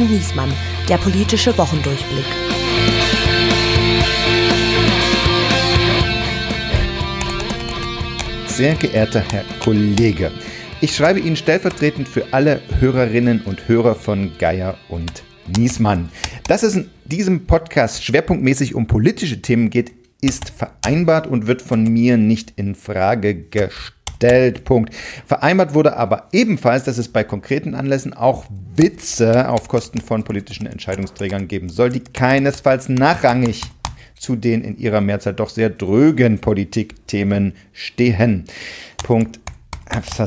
und Niesmann, der politische Wochendurchblick. Sehr geehrter Herr Kollege, ich schreibe Ihnen stellvertretend für alle Hörerinnen und Hörer von Geier und Niesmann. Dass es in diesem Podcast schwerpunktmäßig um politische Themen geht, ist vereinbart und wird von mir nicht in Frage gestellt. Punkt. Vereinbart wurde aber ebenfalls, dass es bei konkreten Anlässen auch Witze auf Kosten von politischen Entscheidungsträgern geben soll, die keinesfalls nachrangig zu den in ihrer Mehrzahl doch sehr drögen Politikthemen stehen. Punkt.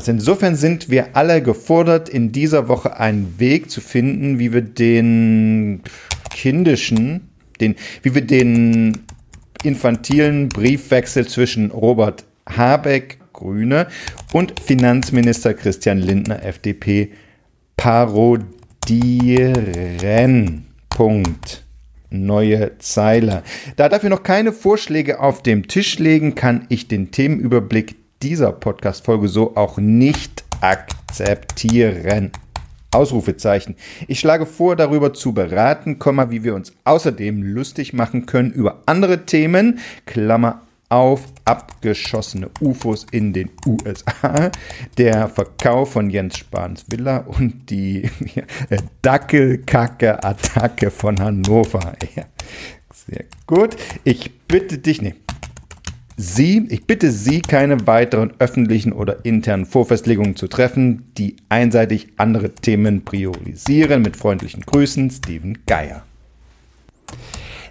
Insofern sind wir alle gefordert, in dieser Woche einen Weg zu finden, wie wir den kindischen, den, wie wir den infantilen Briefwechsel zwischen Robert Habeck, Grüne, und Finanzminister Christian Lindner, FDP, parodieren. Punkt neue Zeile. Da dafür noch keine Vorschläge auf dem Tisch legen, kann ich den Themenüberblick dieser Podcast-Folge so auch nicht akzeptieren. Ausrufezeichen. Ich schlage vor, darüber zu beraten, wie wir uns außerdem lustig machen können über andere Themen, Klammer auf abgeschossene UFOs in den USA, der Verkauf von Jens Spahns Villa und die Dackelkacke-Attacke von Hannover. Ja, sehr gut. Ich bitte dich, nee, Sie, ich bitte Sie, keine weiteren öffentlichen oder internen Vorfestlegungen zu treffen, die einseitig andere Themen priorisieren. Mit freundlichen Grüßen, Steven Geier.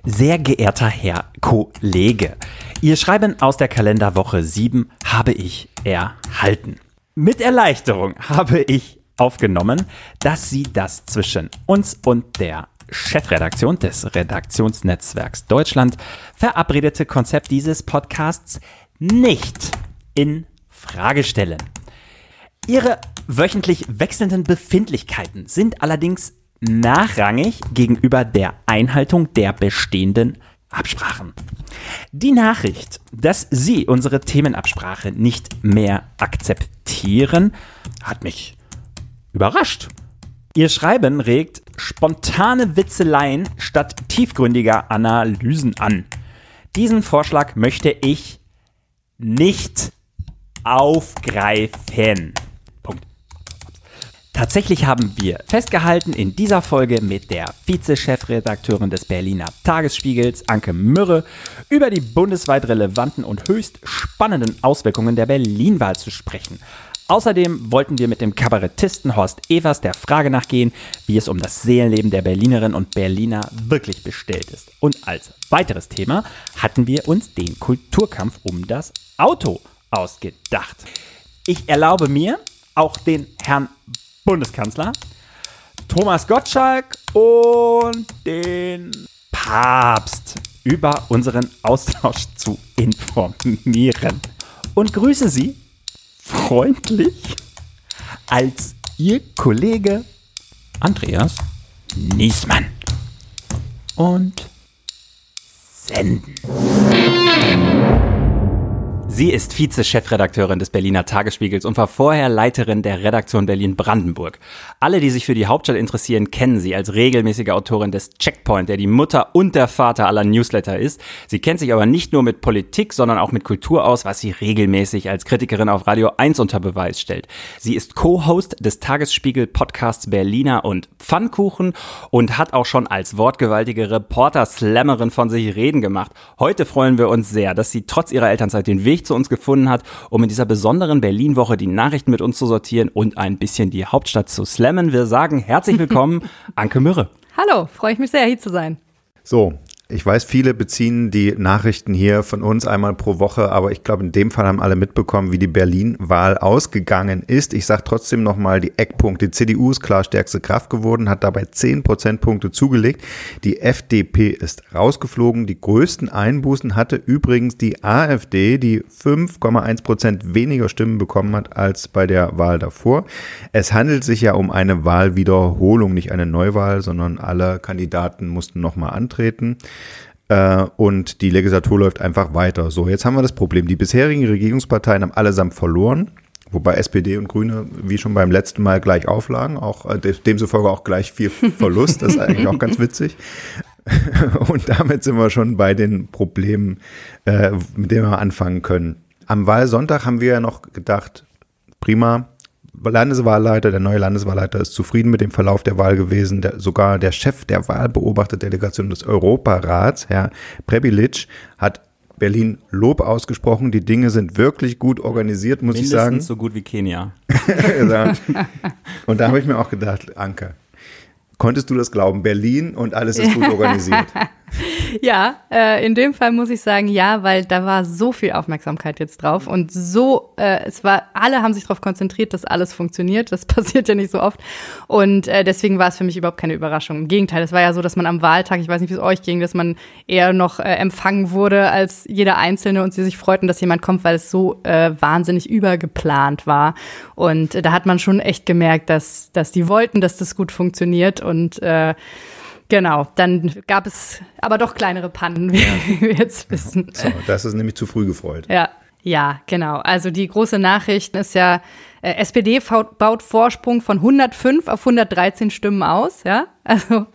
Sehr geehrter Herr Kollege, Ihr Schreiben aus der Kalenderwoche 7 habe ich erhalten. Mit Erleichterung habe ich aufgenommen, dass Sie das zwischen uns und der Chefredaktion des Redaktionsnetzwerks Deutschland verabredete Konzept dieses Podcasts nicht in Frage stellen. Ihre wöchentlich wechselnden Befindlichkeiten sind allerdings nachrangig gegenüber der Einhaltung der bestehenden Absprachen. Die Nachricht, dass Sie unsere Themenabsprache nicht mehr akzeptieren, hat mich überrascht. Ihr Schreiben regt spontane Witzeleien statt tiefgründiger Analysen an. Diesen Vorschlag möchte ich nicht aufgreifen. Tatsächlich haben wir festgehalten in dieser Folge mit der Vize-Chefredakteurin des Berliner Tagesspiegels, Anke Mürre, über die bundesweit relevanten und höchst spannenden Auswirkungen der Berlin-Wahl zu sprechen. Außerdem wollten wir mit dem Kabarettisten Horst Evers der Frage nachgehen, wie es um das Seelenleben der Berlinerinnen und Berliner wirklich bestellt ist. Und als weiteres Thema hatten wir uns den Kulturkampf um das Auto ausgedacht. Ich erlaube mir, auch den Herrn Bundeskanzler, Thomas Gottschalk und den Papst über unseren Austausch zu informieren. Und grüße Sie freundlich als Ihr Kollege Andreas Niesmann. Und senden. Sie ist Vize-Chefredakteurin des Berliner Tagesspiegels und war vorher Leiterin der Redaktion Berlin-Brandenburg. Alle, die sich für die Hauptstadt interessieren, kennen sie als regelmäßige Autorin des Checkpoint, der die Mutter und der Vater aller Newsletter ist. Sie kennt sich aber nicht nur mit Politik, sondern auch mit Kultur aus, was sie regelmäßig als Kritikerin auf Radio 1 unter Beweis stellt. Sie ist Co-Host des Tagesspiegel-Podcasts Berliner und Pfannkuchen und hat auch schon als wortgewaltige Reporter-Slammerin von sich reden gemacht. Heute freuen wir uns sehr, dass sie trotz ihrer Elternzeit den Weg zu uns gefunden hat, um in dieser besonderen Berlin-Woche die Nachrichten mit uns zu sortieren und ein bisschen die Hauptstadt zu slammen. Wir sagen herzlich willkommen, Anke Mürre. Hallo, freue ich mich sehr, hier zu sein. So, ich weiß, viele beziehen die Nachrichten hier von uns einmal pro Woche, aber ich glaube, in dem Fall haben alle mitbekommen, wie die Berlin-Wahl ausgegangen ist. Ich sage trotzdem nochmal die Eckpunkte. Die CDU ist klar stärkste Kraft geworden, hat dabei 10 Prozentpunkte zugelegt. Die FDP ist rausgeflogen. Die größten Einbußen hatte übrigens die AfD, die 5,1 Prozent weniger Stimmen bekommen hat als bei der Wahl davor. Es handelt sich ja um eine Wahlwiederholung, nicht eine Neuwahl, sondern alle Kandidaten mussten nochmal antreten. Äh, und die Legislatur läuft einfach weiter. So, jetzt haben wir das Problem. Die bisherigen Regierungsparteien haben allesamt verloren, wobei SPD und Grüne wie schon beim letzten Mal gleich auflagen, auch äh, demzufolge auch gleich viel Verlust. Das ist eigentlich auch ganz witzig. Und damit sind wir schon bei den Problemen, äh, mit denen wir anfangen können. Am Wahlsonntag haben wir ja noch gedacht, prima, Landeswahlleiter, der neue Landeswahlleiter ist zufrieden mit dem Verlauf der Wahl gewesen. Der, sogar der Chef der Wahlbeobachterdelegation des Europarats, Herr Prebilic, hat Berlin Lob ausgesprochen. Die Dinge sind wirklich gut organisiert, muss Mindestens ich sagen. so gut wie Kenia. und da habe ich mir auch gedacht, Anke, konntest du das glauben? Berlin und alles ist gut organisiert. Ja, äh, in dem Fall muss ich sagen, ja, weil da war so viel Aufmerksamkeit jetzt drauf und so, äh, es war, alle haben sich darauf konzentriert, dass alles funktioniert. Das passiert ja nicht so oft. Und äh, deswegen war es für mich überhaupt keine Überraschung. Im Gegenteil, es war ja so, dass man am Wahltag, ich weiß nicht, wie es euch ging, dass man eher noch äh, empfangen wurde als jeder Einzelne und sie sich freuten, dass jemand kommt, weil es so äh, wahnsinnig übergeplant war. Und äh, da hat man schon echt gemerkt, dass, dass die wollten, dass das gut funktioniert und äh, Genau, dann gab es aber doch kleinere Pannen, wie ja. wir jetzt wissen. So, das ist nämlich zu früh gefreut. Ja, ja, genau. Also die große Nachricht ist ja, äh, SPD baut Vorsprung von 105 auf 113 Stimmen aus, ja. Also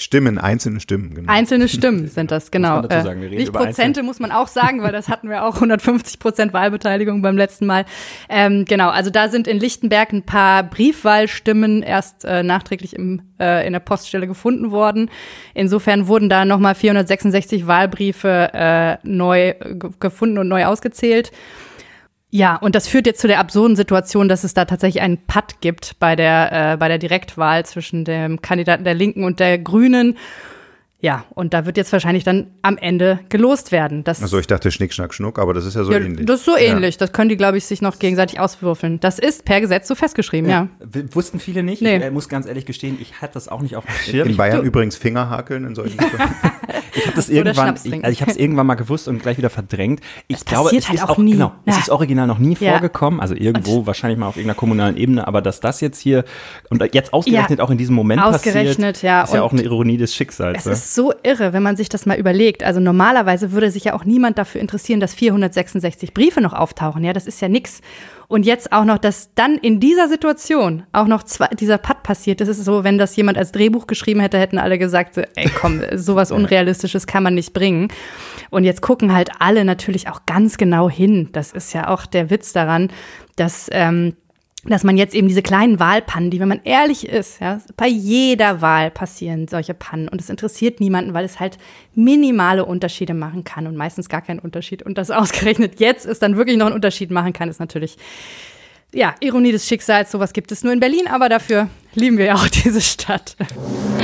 Stimmen, einzelne Stimmen, genau. Einzelne Stimmen sind das, genau. Muss sagen, wir reden Nicht Prozente muss man auch sagen, weil das hatten wir auch 150 Prozent Wahlbeteiligung beim letzten Mal. Ähm, genau, also da sind in Lichtenberg ein paar Briefwahlstimmen erst äh, nachträglich im, äh, in der Poststelle gefunden worden. Insofern wurden da nochmal 466 Wahlbriefe äh, neu gefunden und neu ausgezählt. Ja, und das führt jetzt zu der absurden Situation, dass es da tatsächlich einen Patt gibt bei der, äh, bei der Direktwahl zwischen dem Kandidaten der Linken und der Grünen. Ja, und da wird jetzt wahrscheinlich dann am Ende gelost werden. Das also ich dachte Schnick, Schnack, Schnuck, aber das ist ja so ja, ähnlich. Das ist so ähnlich. Ja. Das können die, glaube ich, sich noch gegenseitig auswürfeln. Das ist per Gesetz so festgeschrieben, ja. ja. Wussten viele nicht. Nee. Ich äh, muss ganz ehrlich gestehen, ich hatte das auch nicht auf dem Schirm. In Bayern übrigens Fingerhakeln in solchen Ich habe das irgendwann, ich, also ich habe es irgendwann mal gewusst und gleich wieder verdrängt. Ich das glaube, es halt ist auch, nie. genau, es ist original noch nie vorgekommen, also irgendwo und wahrscheinlich mal auf irgendeiner kommunalen Ebene, aber dass das jetzt hier und jetzt ausgerechnet auch in diesem Moment ausgerechnet, passiert, ja. ist ja auch eine Ironie des Schicksals. Ist so irre, wenn man man sich das mal überlegt, also normalerweise würde sich ja auch niemand dafür interessieren, dass 466 Briefe noch auftauchen. Ja, das ist ja nix. Und jetzt auch noch, dass dann in dieser Situation auch noch zwei, dieser Putt passiert. Das ist so, wenn das jemand als Drehbuch geschrieben hätte, hätten alle gesagt, so, ey, komm, sowas Unrealistisches kann man nicht bringen. Und jetzt gucken halt alle natürlich auch ganz genau hin. Das ist ja auch der Witz daran, dass ähm, dass man jetzt eben diese kleinen Wahlpannen, die, wenn man ehrlich ist, ja, bei jeder Wahl passieren solche Pannen und es interessiert niemanden, weil es halt minimale Unterschiede machen kann und meistens gar keinen Unterschied. Und das ausgerechnet jetzt ist dann wirklich noch einen Unterschied machen kann, ist natürlich, ja, Ironie des Schicksals. Sowas gibt es nur in Berlin, aber dafür lieben wir ja auch diese Stadt.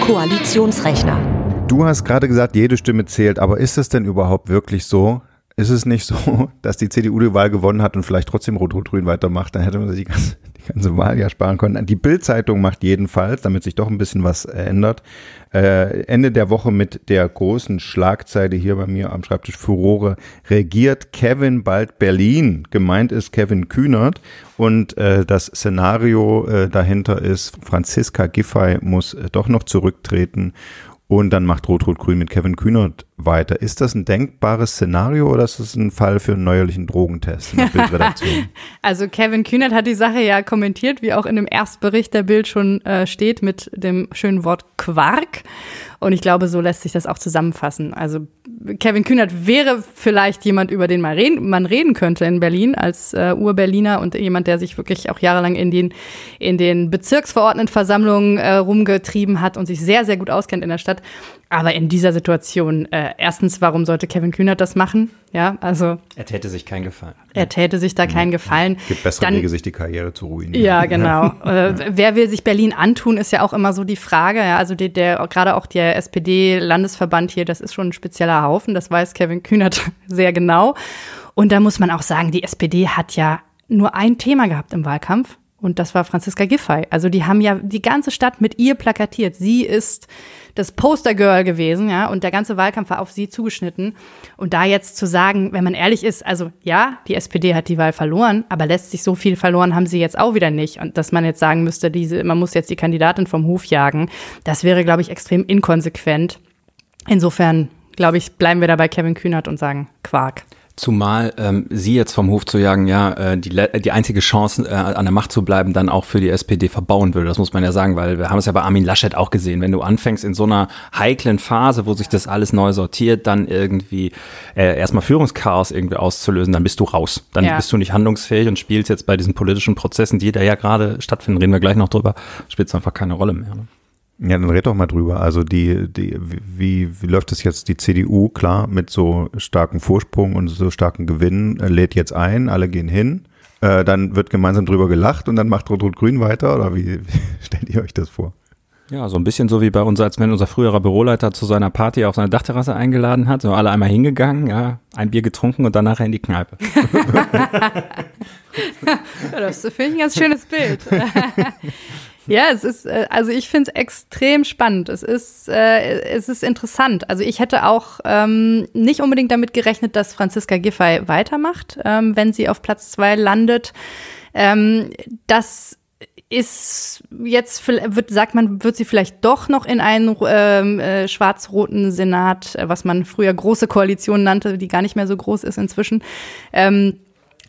Koalitionsrechner. Du hast gerade gesagt, jede Stimme zählt, aber ist es denn überhaupt wirklich so? Ist es nicht so, dass die CDU die Wahl gewonnen hat und vielleicht trotzdem Rot-Rot-Grün weitermacht? Dann hätte man sich die ganze, die ganze Wahl ja sparen können. Die Bild-Zeitung macht jedenfalls, damit sich doch ein bisschen was ändert, äh, Ende der Woche mit der großen Schlagzeile hier bei mir am Schreibtisch Furore regiert Kevin bald Berlin. Gemeint ist Kevin Kühnert und äh, das Szenario äh, dahinter ist, Franziska Giffey muss äh, doch noch zurücktreten und dann macht Rot-Rot-Grün mit Kevin Kühnert weiter. Ist das ein denkbares Szenario oder ist das ein Fall für einen neuerlichen Drogentest in der Bildredaktion? also Kevin Kühnert hat die Sache ja kommentiert, wie auch in dem Erstbericht der Bild schon äh, steht, mit dem schönen Wort Quark. Und ich glaube, so lässt sich das auch zusammenfassen. Also Kevin Kühnert wäre vielleicht jemand, über den man reden, man reden könnte in Berlin als äh, Ur-Berliner und jemand, der sich wirklich auch jahrelang in den, in den Bezirksverordnetenversammlungen äh, rumgetrieben hat und sich sehr, sehr gut auskennt in der Stadt. Aber in dieser Situation, äh, erstens, warum sollte Kevin Kühnert das machen? Ja, also. Er täte sich keinen Gefallen. Er täte sich da keinen Gefallen. Gibt bessere Dann, Wege, sich die Karriere zu ruinieren. Ja, genau. äh, wer will sich Berlin antun, ist ja auch immer so die Frage. Ja, also die, der, gerade auch der SPD-Landesverband hier, das ist schon ein spezieller Haufen. Das weiß Kevin Kühnert sehr genau. Und da muss man auch sagen, die SPD hat ja nur ein Thema gehabt im Wahlkampf. Und das war Franziska Giffey. Also die haben ja die ganze Stadt mit ihr plakatiert. Sie ist das Postergirl gewesen, ja, und der ganze Wahlkampf war auf sie zugeschnitten. Und da jetzt zu sagen, wenn man ehrlich ist, also ja, die SPD hat die Wahl verloren, aber lässt sich so viel verloren haben sie jetzt auch wieder nicht. Und dass man jetzt sagen müsste, diese, man muss jetzt die Kandidatin vom Hof jagen, das wäre, glaube ich, extrem inkonsequent. Insofern, glaube ich, bleiben wir da bei Kevin Kühnert und sagen Quark. Zumal ähm, sie jetzt vom Hof zu jagen, ja, äh, die, die einzige Chance, äh, an der Macht zu bleiben, dann auch für die SPD verbauen würde. Das muss man ja sagen, weil wir haben es ja bei Armin Laschet auch gesehen. Wenn du anfängst in so einer heiklen Phase, wo sich das alles neu sortiert, dann irgendwie äh, erstmal Führungschaos irgendwie auszulösen, dann bist du raus. Dann ja. bist du nicht handlungsfähig und spielst jetzt bei diesen politischen Prozessen, die da ja gerade stattfinden, reden wir gleich noch drüber, spielst einfach keine Rolle mehr. Ne? Ja, dann red doch mal drüber. Also die, die, wie, wie läuft es jetzt? Die CDU, klar, mit so starkem Vorsprung und so starken Gewinnen, äh, lädt jetzt ein, alle gehen hin. Äh, dann wird gemeinsam drüber gelacht und dann macht Rot-Rot-Grün weiter oder wie, wie stellt ihr euch das vor? Ja, so ein bisschen so wie bei uns, als wenn unser früherer Büroleiter zu seiner Party auf seine Dachterrasse eingeladen hat. So alle einmal hingegangen, ja, ein Bier getrunken und dann nachher in die Kneipe. ja, das finde ich ein ganz schönes Bild. Ja, es ist, äh, also ich finde es extrem spannend. Es ist, äh, es ist interessant. Also ich hätte auch ähm, nicht unbedingt damit gerechnet, dass Franziska Giffey weitermacht, ähm, wenn sie auf Platz zwei landet. Ähm, das ist jetzt, wird, sagt man, wird sie vielleicht doch noch in einen ähm, äh, schwarz-roten Senat, äh, was man früher große Koalition nannte, die gar nicht mehr so groß ist inzwischen, ähm,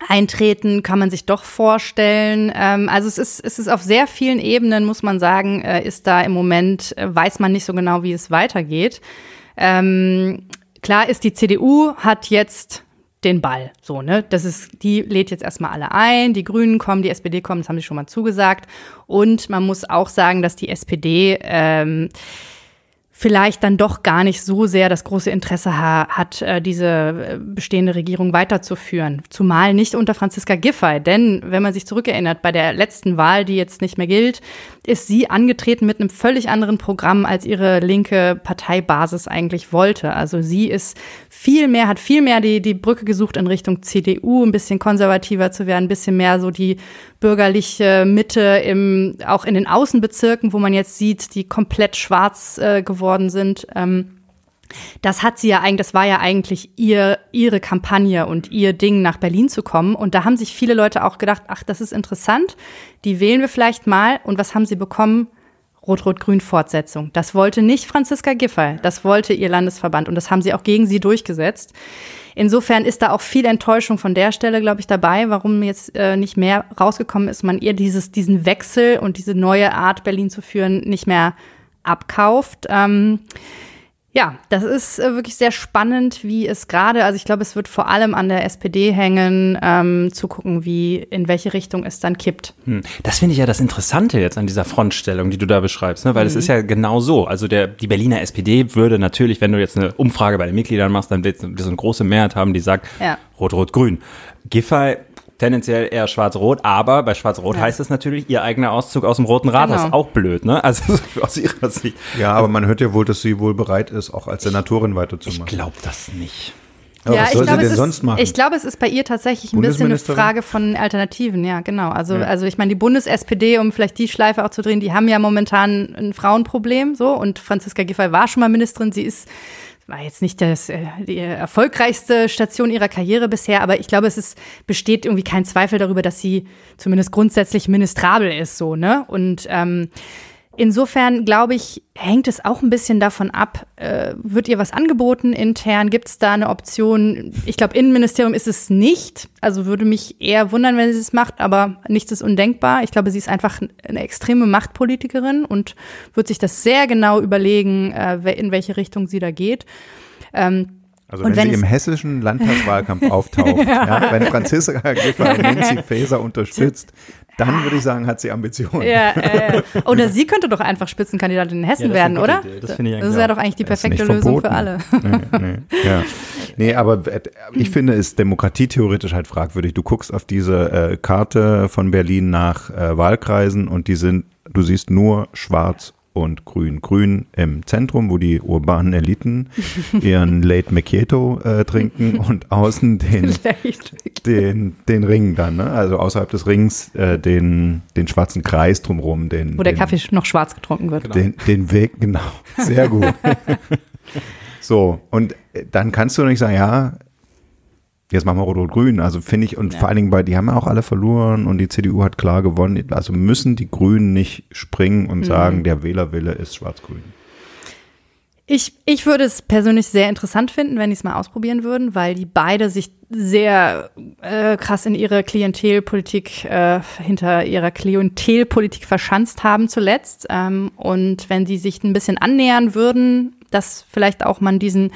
eintreten, kann man sich doch vorstellen. Ähm, also es ist, es ist auf sehr vielen Ebenen, muss man sagen, äh, ist da im Moment, äh, weiß man nicht so genau, wie es weitergeht. Ähm, klar ist, die CDU hat jetzt den Ball. So, ne? Das ist, die lädt jetzt erstmal alle ein, die Grünen kommen, die SPD kommen, das haben sie schon mal zugesagt. Und man muss auch sagen, dass die SPD ähm, vielleicht dann doch gar nicht so sehr das große Interesse ha hat, äh, diese äh, bestehende Regierung weiterzuführen. Zumal nicht unter Franziska Giffey. Denn wenn man sich zurückerinnert, bei der letzten Wahl, die jetzt nicht mehr gilt, ist sie angetreten mit einem völlig anderen Programm, als ihre linke Parteibasis eigentlich wollte. Also sie ist viel mehr, hat viel mehr die, die Brücke gesucht in Richtung CDU, ein bisschen konservativer zu werden, ein bisschen mehr so die bürgerliche Mitte im, auch in den Außenbezirken, wo man jetzt sieht, die komplett schwarz äh, geworden sind. Ähm, das hat sie ja eigentlich, das war ja eigentlich ihr, ihre Kampagne und ihr Ding, nach Berlin zu kommen. Und da haben sich viele Leute auch gedacht, ach, das ist interessant, die wählen wir vielleicht mal. Und was haben sie bekommen? Rot-Rot-Grün-Fortsetzung. Das wollte nicht Franziska Giffey, das wollte ihr Landesverband und das haben sie auch gegen sie durchgesetzt. Insofern ist da auch viel Enttäuschung von der Stelle, glaube ich, dabei, warum jetzt äh, nicht mehr rausgekommen ist, man ihr dieses, diesen Wechsel und diese neue Art, Berlin zu führen, nicht mehr abkauft. Ähm, ja, das ist äh, wirklich sehr spannend, wie es gerade, also ich glaube, es wird vor allem an der SPD hängen, ähm, zu gucken, wie, in welche Richtung es dann kippt. Hm. Das finde ich ja das Interessante jetzt an dieser Frontstellung, die du da beschreibst, ne? weil es mhm. ist ja genau so. Also der, die Berliner SPD würde natürlich, wenn du jetzt eine Umfrage bei den Mitgliedern machst, dann wird es eine große Mehrheit haben, die sagt ja. Rot-Rot-Grün. Giffey tendenziell eher schwarz-rot, aber bei schwarz-rot ja. heißt es natürlich, ihr eigener Auszug aus dem Roten Rathaus. Genau. Auch blöd, ne? Also aus ihrer Sicht. Ja, aber man hört ja wohl, dass sie wohl bereit ist, auch als Senatorin weiterzumachen. Ich glaube das nicht. Ja, was soll sie denn sonst machen? Ich glaube, es ist bei ihr tatsächlich ein bisschen eine Frage von Alternativen, ja, genau. Also, ja. also ich meine, die Bundes-SPD, um vielleicht die Schleife auch zu drehen, die haben ja momentan ein Frauenproblem, so. Und Franziska Giffey war schon mal Ministerin. Sie ist war jetzt nicht das, äh, die erfolgreichste Station ihrer Karriere bisher, aber ich glaube, es ist, besteht irgendwie kein Zweifel darüber, dass sie zumindest grundsätzlich ministrabel ist, so, ne? Und ähm, Insofern glaube ich, hängt es auch ein bisschen davon ab, äh, wird ihr was angeboten intern? Gibt es da eine Option? Ich glaube, Innenministerium ist es nicht. Also würde mich eher wundern, wenn sie es macht, aber nichts ist undenkbar. Ich glaube, sie ist einfach eine extreme Machtpolitikerin und wird sich das sehr genau überlegen, äh, in welche Richtung sie da geht. Ähm, also wenn, wenn sie im hessischen Landtagswahlkampf auftaucht, ja. ja, wenn Franziska Giffey Nancy Faeser unterstützt, dann würde ich sagen, hat sie Ambitionen. Ja, äh, oder sie könnte doch einfach Spitzenkandidatin in Hessen ja, werden, oder? Idee. Das finde ich Das wäre doch eigentlich die perfekte Lösung für alle. Nee, nee, ja. nee, aber ich finde es demokratietheoretisch halt fragwürdig. Du guckst auf diese äh, Karte von Berlin nach äh, Wahlkreisen und die sind, du siehst nur schwarz und Grün. Grün im Zentrum, wo die urbanen Eliten ihren Late Macchiato äh, trinken und außen den, den, den Ring dann, ne? also außerhalb des Rings äh, den, den schwarzen Kreis drumherum. Den, wo der Kaffee noch schwarz getrunken wird. Den, den Weg, genau, sehr gut. so, und dann kannst du nicht sagen, ja, Jetzt machen wir Rot-Rot-Grün. Also finde ich, und ja. vor allen Dingen bei, die haben ja auch alle verloren und die CDU hat klar gewonnen. Also müssen die Grünen nicht springen und mhm. sagen, der Wählerwille ist Schwarz-Grün. Ich, ich würde es persönlich sehr interessant finden, wenn die es mal ausprobieren würden, weil die beide sich sehr äh, krass in ihre Klientelpolitik, äh, hinter ihrer Klientelpolitik verschanzt haben zuletzt. Ähm, und wenn sie sich ein bisschen annähern würden, dass vielleicht auch man diesen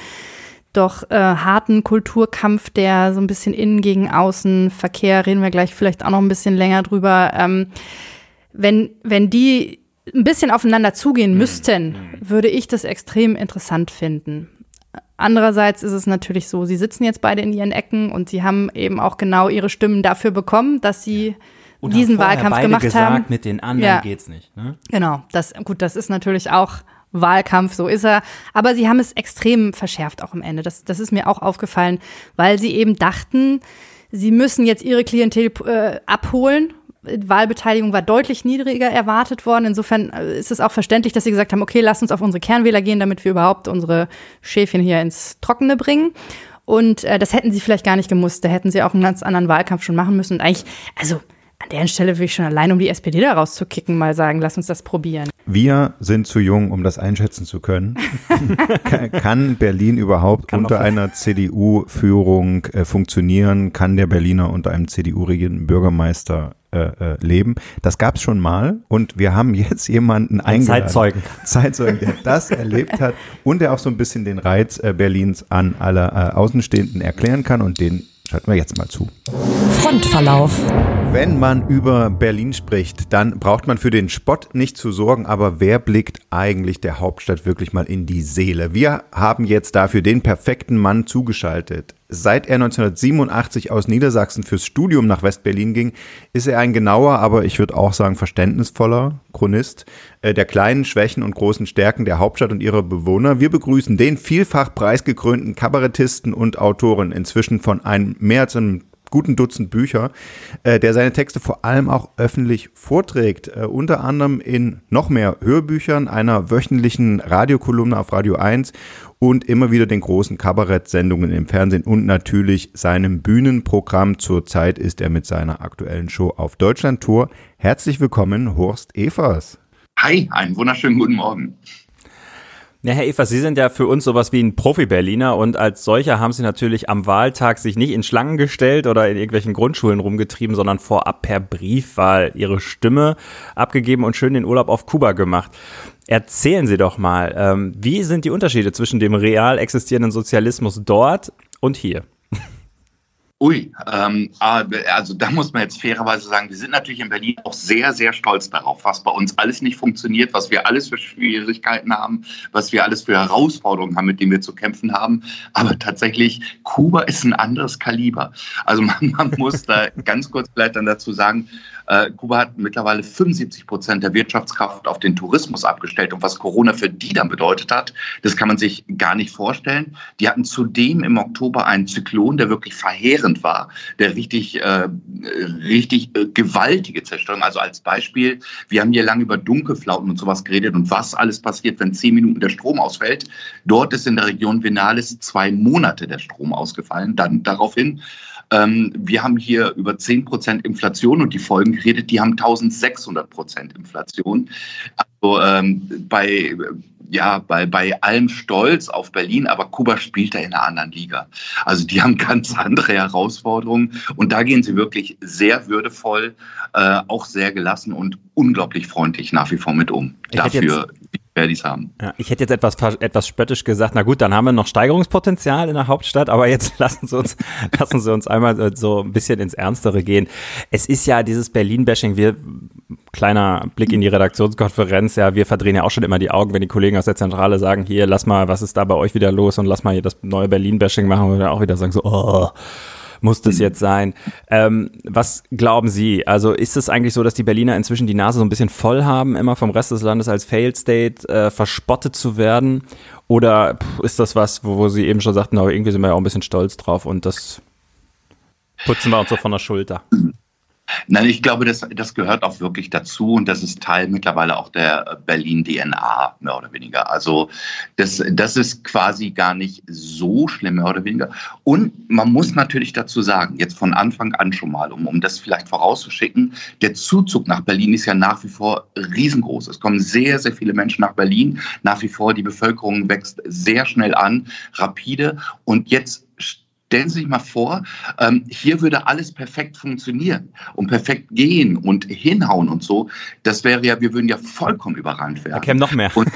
doch äh, harten Kulturkampf, der so ein bisschen innen gegen außen Verkehr, reden wir gleich vielleicht auch noch ein bisschen länger drüber. Ähm, wenn, wenn die ein bisschen aufeinander zugehen mhm. müssten, mhm. würde ich das extrem interessant finden. Andererseits ist es natürlich so, sie sitzen jetzt beide in ihren Ecken und sie haben eben auch genau ihre Stimmen dafür bekommen, dass sie und diesen Wahlkampf beide gemacht gesagt, haben. Mit den anderen ja. geht's nicht. Ne? Genau, das gut, das ist natürlich auch Wahlkampf, so ist er. Aber sie haben es extrem verschärft auch am Ende. Das, das ist mir auch aufgefallen, weil sie eben dachten, sie müssen jetzt ihre Klientel äh, abholen Wahlbeteiligung war deutlich niedriger erwartet worden. Insofern äh, ist es auch verständlich, dass sie gesagt haben, okay, lass uns auf unsere Kernwähler gehen, damit wir überhaupt unsere Schäfchen hier ins Trockene bringen. Und äh, das hätten sie vielleicht gar nicht gemusst. Da hätten sie auch einen ganz anderen Wahlkampf schon machen müssen. Und eigentlich, also an der Stelle würde ich schon allein, um die SPD da rauszukicken, mal sagen, lass uns das probieren. Wir sind zu jung, um das einschätzen zu können. kann Berlin überhaupt kann unter einer CDU-Führung äh, funktionieren? Kann der Berliner unter einem CDU-regierenden Bürgermeister äh, äh, leben. Das gab es schon mal und wir haben jetzt jemanden eingeladen. Zeitzeugen. Zeitzeugen, der das erlebt hat und der auch so ein bisschen den Reiz äh, Berlins an alle äh, Außenstehenden erklären kann und den schalten wir jetzt mal zu. Frontverlauf. Wenn man über Berlin spricht, dann braucht man für den Spott nicht zu sorgen, aber wer blickt eigentlich der Hauptstadt wirklich mal in die Seele? Wir haben jetzt dafür den perfekten Mann zugeschaltet. Seit er 1987 aus Niedersachsen fürs Studium nach West-Berlin ging, ist er ein genauer, aber ich würde auch sagen verständnisvoller Chronist äh, der kleinen Schwächen und großen Stärken der Hauptstadt und ihrer Bewohner. Wir begrüßen den vielfach preisgekrönten Kabarettisten und Autoren, inzwischen von einem mehr als einem guten Dutzend Bücher, äh, der seine Texte vor allem auch öffentlich vorträgt, äh, unter anderem in noch mehr Hörbüchern, einer wöchentlichen Radiokolumne auf Radio 1 und immer wieder den großen Kabarettsendungen im Fernsehen und natürlich seinem Bühnenprogramm. Zurzeit ist er mit seiner aktuellen Show auf Deutschland-Tour. Herzlich willkommen, Horst Evers. Hi, einen wunderschönen guten Morgen. Ja, Herr Evers, Sie sind ja für uns sowas wie ein Profi-Berliner und als solcher haben Sie natürlich am Wahltag sich nicht in Schlangen gestellt oder in irgendwelchen Grundschulen rumgetrieben, sondern vorab per Briefwahl Ihre Stimme abgegeben und schön den Urlaub auf Kuba gemacht. Erzählen Sie doch mal, ähm, wie sind die Unterschiede zwischen dem real existierenden Sozialismus dort und hier? Ui, ähm, also da muss man jetzt fairerweise sagen, wir sind natürlich in Berlin auch sehr, sehr stolz darauf, was bei uns alles nicht funktioniert, was wir alles für Schwierigkeiten haben, was wir alles für Herausforderungen haben, mit denen wir zu kämpfen haben. Aber tatsächlich, Kuba ist ein anderes Kaliber. Also man, man muss da ganz kurz vielleicht dann dazu sagen, äh, Kuba hat mittlerweile 75 Prozent der Wirtschaftskraft auf den Tourismus abgestellt. Und was Corona für die dann bedeutet hat, das kann man sich gar nicht vorstellen. Die hatten zudem im Oktober einen Zyklon, der wirklich verheerend war, der richtig, äh, richtig äh, gewaltige Zerstörung. Also als Beispiel, wir haben hier lange über Dunkelflauten und sowas geredet und was alles passiert, wenn zehn Minuten der Strom ausfällt. Dort ist in der Region Vinales zwei Monate der Strom ausgefallen. Dann daraufhin ähm, wir haben hier über 10 Prozent Inflation und die Folgen geredet, die haben 1600 Prozent Inflation. Also ähm, bei ja, bei, bei allem Stolz auf Berlin, aber Kuba spielt da in einer anderen Liga. Also die haben ganz andere Herausforderungen und da gehen sie wirklich sehr würdevoll, äh, auch sehr gelassen und unglaublich freundlich nach wie vor mit um. Ich Dafür Verdis haben. Ja, ich hätte jetzt etwas, etwas spöttisch gesagt, na gut, dann haben wir noch Steigerungspotenzial in der Hauptstadt, aber jetzt lassen Sie uns, lassen Sie uns einmal so ein bisschen ins Ernstere gehen. Es ist ja dieses Berlin-Bashing, wir, kleiner Blick in die Redaktionskonferenz, ja, wir verdrehen ja auch schon immer die Augen, wenn die Kollegen aus der Zentrale sagen, hier, lass mal, was ist da bei euch wieder los und lass mal hier das neue Berlin-Bashing machen und wir auch wieder sagen so, oh, muss das jetzt sein. Ähm, was glauben Sie? Also ist es eigentlich so, dass die Berliner inzwischen die Nase so ein bisschen voll haben, immer vom Rest des Landes als Failed State äh, verspottet zu werden? Oder ist das was, wo, wo Sie eben schon sagten, aber irgendwie sind wir ja auch ein bisschen stolz drauf und das putzen wir uns so von der Schulter? Nein, ich glaube, das, das gehört auch wirklich dazu und das ist Teil mittlerweile auch der Berlin-DNA, mehr oder weniger. Also das, das ist quasi gar nicht so schlimm, mehr oder weniger. Und man muss natürlich dazu sagen, jetzt von Anfang an schon mal, um, um das vielleicht vorauszuschicken, der Zuzug nach Berlin ist ja nach wie vor riesengroß. Es kommen sehr, sehr viele Menschen nach Berlin. Nach wie vor, die Bevölkerung wächst sehr schnell an, rapide. Und jetzt Stellen Sie sich mal vor, ähm, hier würde alles perfekt funktionieren und perfekt gehen und hinhauen und so. Das wäre ja, wir würden ja vollkommen überrannt werden. Da käme noch mehr. Und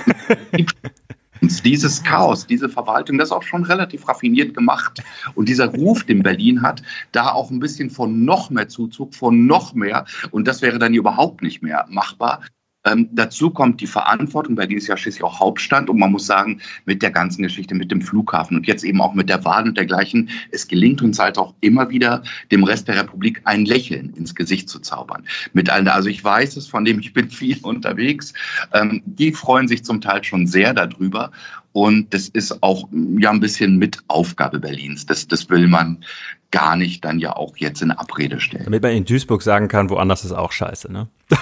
dieses Chaos, diese Verwaltung, das ist auch schon relativ raffiniert gemacht. Und dieser Ruf, den Berlin hat, da auch ein bisschen von noch mehr Zuzug, von noch mehr. Und das wäre dann überhaupt nicht mehr machbar. Ähm, dazu kommt die Verantwortung, bei dieses Jahr schließlich auch Hauptstand und man muss sagen, mit der ganzen Geschichte mit dem Flughafen und jetzt eben auch mit der Wahl und dergleichen, es gelingt uns halt auch immer wieder, dem Rest der Republik ein Lächeln ins Gesicht zu zaubern. Mit allen, also ich weiß es, von dem ich bin viel unterwegs, ähm, die freuen sich zum Teil schon sehr darüber und das ist auch ja ein bisschen mit Aufgabe Berlins. Das, das will man gar nicht dann ja auch jetzt in Abrede stellen. Damit man in Duisburg sagen kann, woanders ist auch scheiße, ne?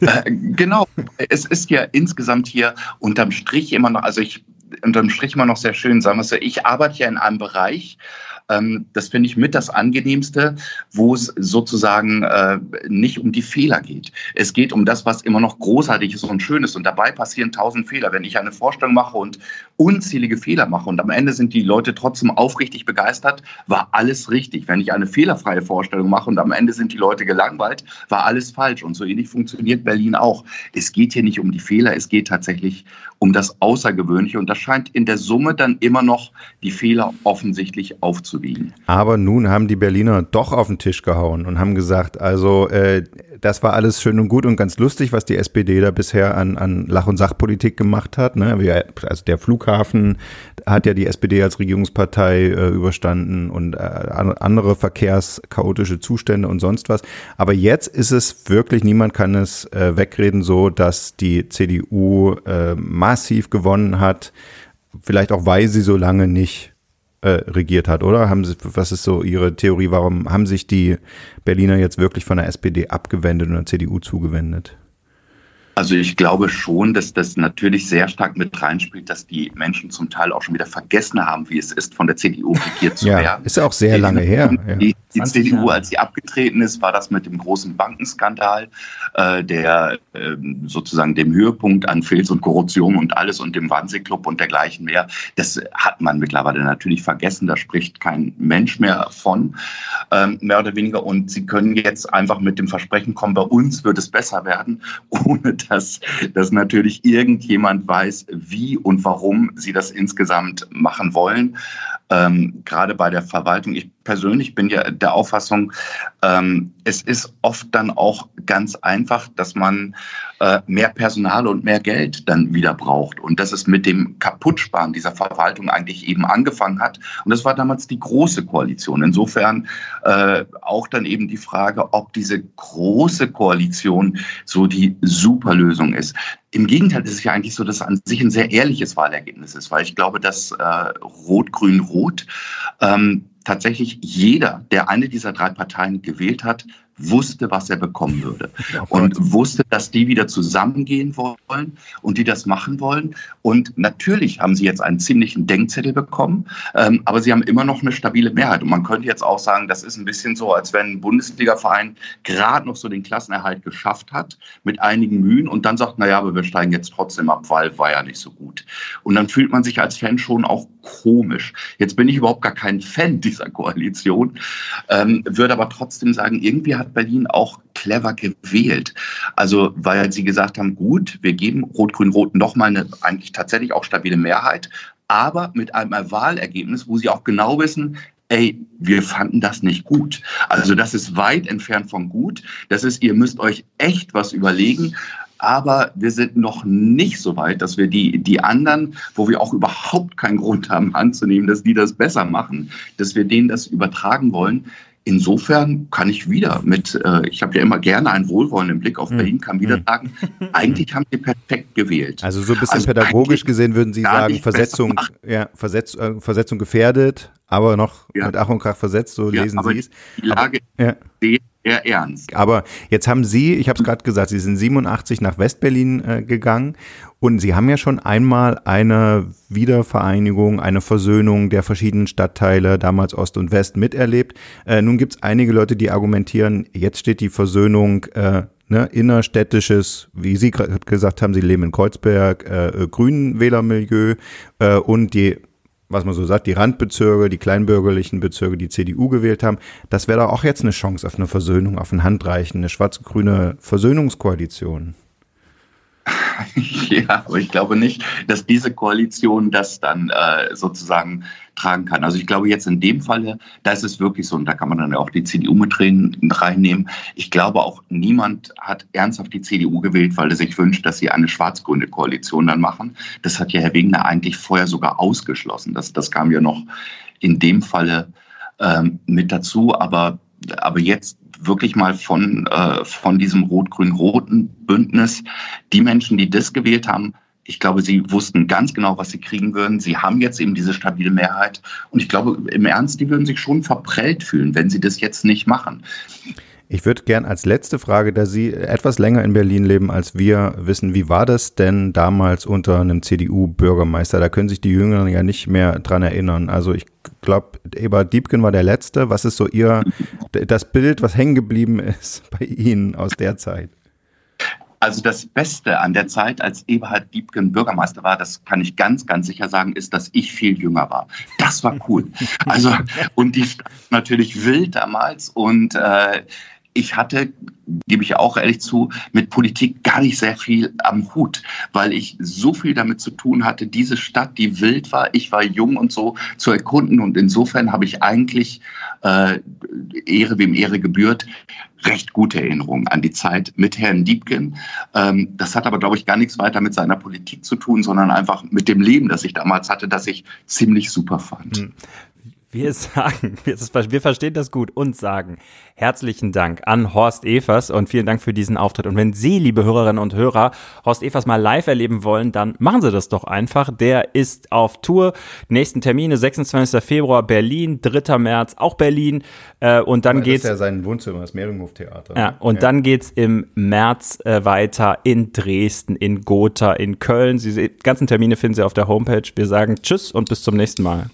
äh, genau, es ist ja insgesamt hier unterm Strich immer noch, also ich unterm Strich immer noch sehr schön, sagen wir so, ich arbeite ja in einem Bereich, ähm, das finde ich mit das Angenehmste, wo es sozusagen äh, nicht um die Fehler geht. Es geht um das, was immer noch großartig ist und schön ist. Und dabei passieren tausend Fehler. Wenn ich eine Vorstellung mache und unzählige Fehler mache und am Ende sind die Leute trotzdem aufrichtig begeistert, war alles richtig. Wenn ich eine fehlerfreie Vorstellung mache und am Ende sind die Leute gelangweilt, war alles falsch. Und so ähnlich funktioniert Berlin auch. Es geht hier nicht um die Fehler, es geht tatsächlich um das Außergewöhnliche. Und das scheint in der Summe dann immer noch die Fehler offensichtlich aufzunehmen abzuwiegen. Aber nun haben die Berliner doch auf den Tisch gehauen und haben gesagt, also äh, das war alles schön und gut und ganz lustig, was die SPD da bisher an, an Lach- und Sachpolitik gemacht hat. Ne? Also der Flughafen hat ja die SPD als Regierungspartei äh, überstanden und äh, andere verkehrschaotische Zustände und sonst was. Aber jetzt ist es wirklich, niemand kann es äh, wegreden, so dass die CDU äh, massiv gewonnen hat. Vielleicht auch, weil sie so lange nicht äh, regiert hat, oder? Haben Sie, was ist so Ihre Theorie? Warum haben sich die Berliner jetzt wirklich von der SPD abgewendet und der CDU zugewendet? Also ich glaube schon, dass das natürlich sehr stark mit reinspielt, dass die Menschen zum Teil auch schon wieder vergessen haben, wie es ist, von der CDU regiert zu ja, werden. Ist ja auch sehr lange her. Die, die CDU, als sie abgetreten ist, war das mit dem großen Bankenskandal, äh, der äh, sozusagen dem Höhepunkt an Filz und Korruption und alles und dem Wannsee-Club und dergleichen mehr. Das hat man mittlerweile natürlich vergessen. Da spricht kein Mensch mehr von, ähm, mehr oder weniger. Und sie können jetzt einfach mit dem Versprechen kommen, bei uns wird es besser werden, ohne dass, dass natürlich irgendjemand weiß, wie und warum sie das insgesamt machen wollen. Ähm, gerade bei der Verwaltung. Ich persönlich bin ja der Auffassung, ähm, es ist oft dann auch ganz einfach, dass man mehr Personal und mehr Geld dann wieder braucht. Und dass es mit dem Kaputtsparen dieser Verwaltung eigentlich eben angefangen hat. Und das war damals die große Koalition. Insofern äh, auch dann eben die Frage, ob diese große Koalition so die Superlösung ist. Im Gegenteil ist es ja eigentlich so, dass es an sich ein sehr ehrliches Wahlergebnis ist, weil ich glaube, dass äh, Rot-Grün-Rot ähm, tatsächlich jeder, der eine dieser drei Parteien gewählt hat, wusste, was er bekommen würde. Und wusste, dass die wieder zusammengehen wollen und die das machen wollen. Und natürlich haben sie jetzt einen ziemlichen Denkzettel bekommen, ähm, aber sie haben immer noch eine stabile Mehrheit. Und man könnte jetzt auch sagen, das ist ein bisschen so, als wenn ein Bundesliga-Verein gerade noch so den Klassenerhalt geschafft hat, mit einigen Mühen und dann sagt, naja, aber wir steigen jetzt trotzdem ab, weil war ja nicht so gut. Und dann fühlt man sich als Fan schon auch komisch. Jetzt bin ich überhaupt gar kein Fan dieser Koalition, ähm, würde aber trotzdem sagen, irgendwie hat Berlin auch clever gewählt. Also, weil sie gesagt haben, gut, wir geben Rot-Grün-Rot nochmal eine eigentlich tatsächlich auch stabile Mehrheit, aber mit einem Wahlergebnis, wo sie auch genau wissen, ey, wir fanden das nicht gut. Also das ist weit entfernt von gut. Das ist, ihr müsst euch echt was überlegen. Aber wir sind noch nicht so weit, dass wir die, die anderen, wo wir auch überhaupt keinen Grund haben anzunehmen, dass die das besser machen, dass wir denen das übertragen wollen. Insofern kann ich wieder mit, äh, ich habe ja immer gerne einen wohlwollenden Blick auf hm. Berlin, kann wieder hm. sagen, eigentlich haben sie perfekt gewählt. Also so ein bisschen also pädagogisch gesehen würden Sie sagen, Versetzung, ja, Versetz, äh, Versetzung gefährdet, aber noch ja. mit Ach und Krach versetzt, so ja, lesen Sie es. Die Lage aber, ja. Eher ernst. Aber jetzt haben Sie, ich habe es gerade gesagt, Sie sind 87 nach Westberlin äh, gegangen und Sie haben ja schon einmal eine Wiedervereinigung, eine Versöhnung der verschiedenen Stadtteile, damals Ost und West, miterlebt. Äh, nun gibt es einige Leute, die argumentieren, jetzt steht die Versöhnung äh, ne, innerstädtisches, wie Sie gerade gesagt haben, Sie leben in Kreuzberg, äh, Grünenwählermilieu äh, und die was man so sagt, die Randbezirke, die kleinbürgerlichen Bezirke, die CDU gewählt haben, das wäre doch auch jetzt eine Chance auf eine Versöhnung, auf ein Handreichen, eine schwarz-grüne Versöhnungskoalition. Ja, aber ich glaube nicht, dass diese Koalition das dann äh, sozusagen tragen kann. Also ich glaube jetzt in dem Falle, da ist es wirklich so, und da kann man dann auch die CDU mit reinnehmen. Ich glaube auch niemand hat ernsthaft die CDU gewählt, weil er sich wünscht, dass sie eine schwarz-grüne Koalition dann machen. Das hat ja Herr Wegner eigentlich vorher sogar ausgeschlossen. Das, das kam ja noch in dem Falle ähm, mit dazu. Aber, aber jetzt wirklich mal von, äh, von diesem rot-grün-roten Bündnis, die Menschen, die das gewählt haben, ich glaube, sie wussten ganz genau, was sie kriegen würden. Sie haben jetzt eben diese stabile Mehrheit. Und ich glaube, im Ernst, die würden sich schon verprellt fühlen, wenn sie das jetzt nicht machen. Ich würde gern als letzte Frage, da Sie etwas länger in Berlin leben als wir, wissen, wie war das denn damals unter einem CDU-Bürgermeister? Da können sich die Jüngeren ja nicht mehr dran erinnern. Also ich glaube, Eber Diebken war der Letzte. Was ist so Ihr, das Bild, was hängen geblieben ist bei Ihnen aus der Zeit? Also das Beste an der Zeit, als Eberhard Diebken Bürgermeister war, das kann ich ganz, ganz sicher sagen, ist, dass ich viel jünger war. Das war cool. Also und die Stadt natürlich wild damals und äh, ich hatte, gebe ich auch ehrlich zu, mit Politik gar nicht sehr viel am Hut, weil ich so viel damit zu tun hatte, diese Stadt, die wild war, ich war jung und so zu erkunden und insofern habe ich eigentlich äh, Ehre wem Ehre gebührt, recht gute Erinnerungen an die Zeit mit Herrn Diebken. Ähm, das hat aber, glaube ich, gar nichts weiter mit seiner Politik zu tun, sondern einfach mit dem Leben, das ich damals hatte, das ich ziemlich super fand. Wir sagen, wir verstehen das gut und sagen herzlichen Dank an Horst Evers und vielen Dank für diesen Auftritt. Und wenn Sie, liebe Hörerinnen und Hörer, Horst Evers mal live erleben wollen, dann machen Sie das doch einfach. Der ist auf Tour. nächsten Termine 26. Februar Berlin, 3. März auch Berlin äh, und dann geht's. Das ist ja sein Wohnzimmer, das Mehringhof-Theater. Ja, und ja. dann geht's im März äh, weiter in Dresden, in Gotha, in Köln. Die ganzen Termine finden Sie auf der Homepage. Wir sagen Tschüss und bis zum nächsten Mal.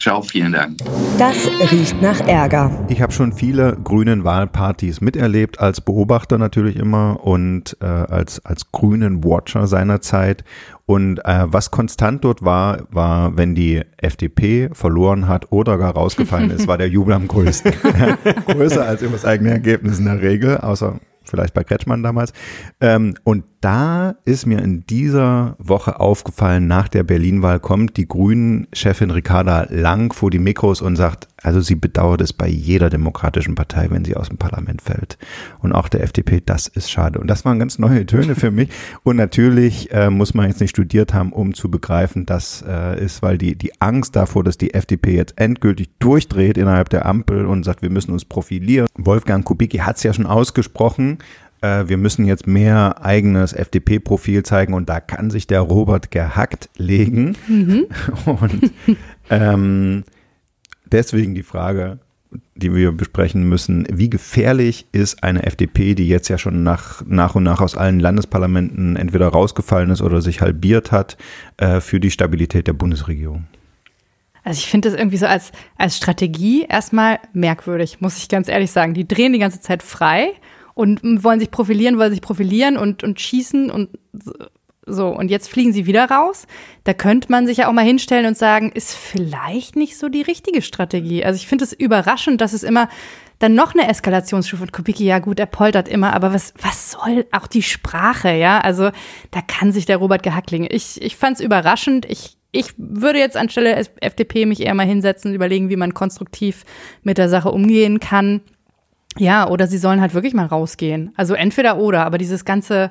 Ciao, vielen Dank. Das riecht nach Ärger. Ich habe schon viele grünen Wahlpartys miterlebt, als Beobachter natürlich immer und äh, als, als grünen Watcher seiner Zeit. Und äh, was konstant dort war, war, wenn die FDP verloren hat oder gar rausgefallen ist, war der Jubel am größten. Größer als über das eigene Ergebnis in der Regel, außer vielleicht bei Kretschmann damals. Ähm, und da ist mir in dieser Woche aufgefallen, nach der Berlin-Wahl kommt die Grünen-Chefin Ricarda Lang vor die Mikros und sagt, also sie bedauert es bei jeder demokratischen Partei, wenn sie aus dem Parlament fällt. Und auch der FDP, das ist schade. Und das waren ganz neue Töne für mich. Und natürlich äh, muss man jetzt nicht studiert haben, um zu begreifen, das äh, ist, weil die, die Angst davor, dass die FDP jetzt endgültig durchdreht innerhalb der Ampel und sagt, wir müssen uns profilieren. Wolfgang Kubicki hat es ja schon ausgesprochen, äh, wir müssen jetzt mehr eigenes FDP-Profil zeigen und da kann sich der Robert gehackt legen. Mhm. Und ähm, deswegen die Frage, die wir besprechen müssen, wie gefährlich ist eine FDP, die jetzt ja schon nach, nach und nach aus allen Landesparlamenten entweder rausgefallen ist oder sich halbiert hat, äh, für die Stabilität der Bundesregierung? Also ich finde das irgendwie so als, als Strategie erstmal merkwürdig, muss ich ganz ehrlich sagen. Die drehen die ganze Zeit frei und wollen sich profilieren, wollen sich profilieren und, und schießen und so. Und jetzt fliegen sie wieder raus. Da könnte man sich ja auch mal hinstellen und sagen, ist vielleicht nicht so die richtige Strategie. Also ich finde es überraschend, dass es immer dann noch eine Eskalationsstufe und Kubicki, ja gut, er poltert immer, aber was, was soll auch die Sprache, ja? Also da kann sich der Robert Gehackling. Ich, ich fand es überraschend. Ich, ich würde jetzt anstelle FDP mich eher mal hinsetzen und überlegen, wie man konstruktiv mit der Sache umgehen kann. Ja, oder sie sollen halt wirklich mal rausgehen. Also entweder oder, aber dieses ganze,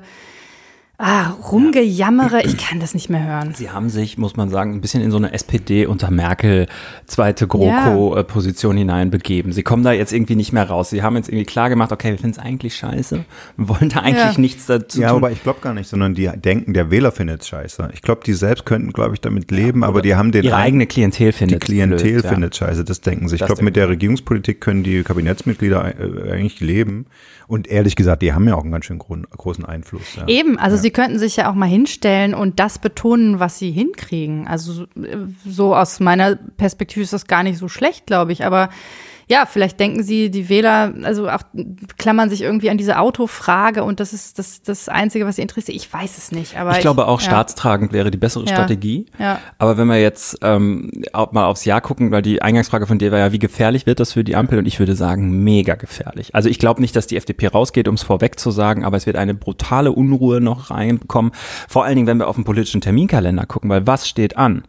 Ah, rumgejammere, ich kann das nicht mehr hören. Sie haben sich, muss man sagen, ein bisschen in so eine SPD unter Merkel zweite GroKo-Position hineinbegeben. Sie kommen da jetzt irgendwie nicht mehr raus. Sie haben jetzt irgendwie klar gemacht, okay, wir finden es eigentlich scheiße. Wir wollen da eigentlich Ja. nichts dazu Ja, tun. aber ich glaube gar nicht, sondern die denken, der Wähler findet es scheiße. Ich glaube, die selbst könnten, glaube ich, damit leben, aber die haben den Ihre eigene Klientel die findet Klientel blöd, ja. findet scheiße, das denken sie. Ich glaube, mit der Regierungspolitik können die Kabinettsmitglieder äh, eigentlich leben. Und ehrlich gesagt, die haben ja auch einen ganz schön gro großen Einfluss. Ja. Eben, also sie könnten sich ja auch mal hinstellen und das betonen, was sie hinkriegen. Also äh, so aus meiner Perspektive ist das gar nicht so schlecht, glaube ich. Aber ja, vielleicht denken sie, die Wähler, also auch klammern sich irgendwie an diese Autofrage und das ist das, das Einzige, was sie interessiert. Ich weiß es nicht. Aber Ich glaube auch, ja. staatstragend wäre die bessere Ja. Strategie. Ja. Aber wenn wir jetzt ähm, auch mal aufs Jahr gucken, weil die Eingangsfrage von dir war ja, wie gefährlich wird das für die Ampel? Und ich würde sagen, mega gefährlich. Also ich glaube nicht, dass die FDP rausgeht, um es vorweg zu sagen, aber es wird eine brutale Unruhe noch reinkommen. Vor allen Dingen, wenn wir auf den politischen Terminkalender gucken, weil was steht an?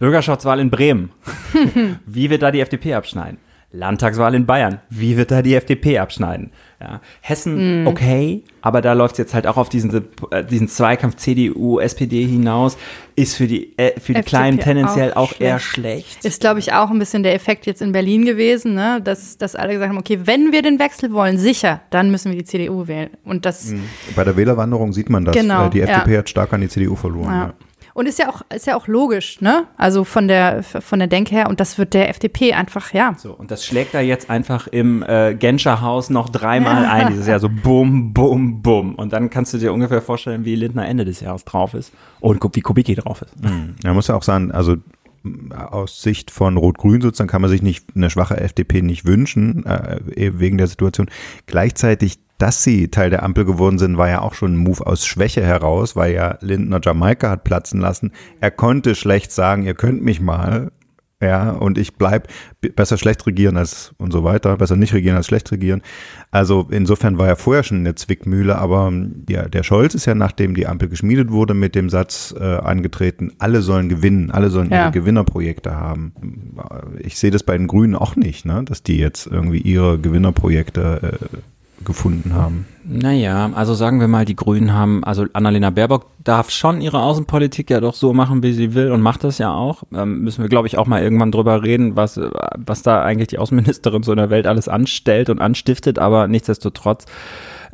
Bürgerschaftswahl in Bremen. Wie wird da die FDP abschneiden? Landtagswahl in Bayern. Wie wird da die FDP abschneiden? Ja. Hessen, okay, aber da läuft es jetzt halt auch auf diesen, äh, diesen Zweikampf CDU, SPD hinaus. Ist für die, äh, für die FDP Kleinen tendenziell auch auch, eher schlecht. Ist, glaube ich, auch ein bisschen der Effekt jetzt in Berlin gewesen, ne? dass, dass alle gesagt haben, okay, wenn wir den Wechsel wollen, sicher, dann müssen wir die CDU wählen. Und das, Bei der Wählerwanderung sieht man das. Genau, Äh, die FDP ja. hat stark an die CDU verloren. Ja. Und ist ja auch, ist ja auch logisch, ne? Also von der, von der Denke her. Und das wird der FDP einfach, ja. So, und das schlägt da jetzt einfach im äh, Genscher Haus noch dreimal ein, dieses Jahr so bum, bum, bum. Und dann kannst du dir ungefähr vorstellen, wie Lindner Ende des Jahres drauf ist. Und wie Kubicki drauf ist. Man muss ja auch sagen, also aus Sicht von Rot-Grün sozusagen kann man sich nicht eine schwache FDP nicht wünschen, äh, eben wegen der Situation. Gleichzeitig, dass sie Teil der Ampel geworden sind, war ja auch schon ein Move aus Schwäche heraus, weil ja Lindner Jamaika hat platzen lassen. Er konnte schlecht sagen, ihr könnt mich mal. Ja, und ich bleib b- besser schlecht regieren als und so weiter, besser nicht regieren als schlecht regieren. Also insofern war er vorher schon eine Zwickmühle, aber ähm, ja, der Scholz ist ja, nachdem die Ampel geschmiedet wurde, mit dem Satz äh, angetreten, alle sollen gewinnen, alle sollen Ja. ihre Gewinnerprojekte haben. Ich sehe das bei den Grünen auch nicht, ne, dass die jetzt irgendwie ihre Gewinnerprojekte äh, gefunden haben. Naja, also sagen wir mal, die Grünen haben, also Annalena Baerbock darf schon ihre Außenpolitik ja doch so machen, wie sie will und macht das ja auch. Ähm, müssen wir, glaube ich, auch mal irgendwann drüber reden, was, was da eigentlich die Außenministerin so in der Welt alles anstellt und anstiftet, aber nichtsdestotrotz.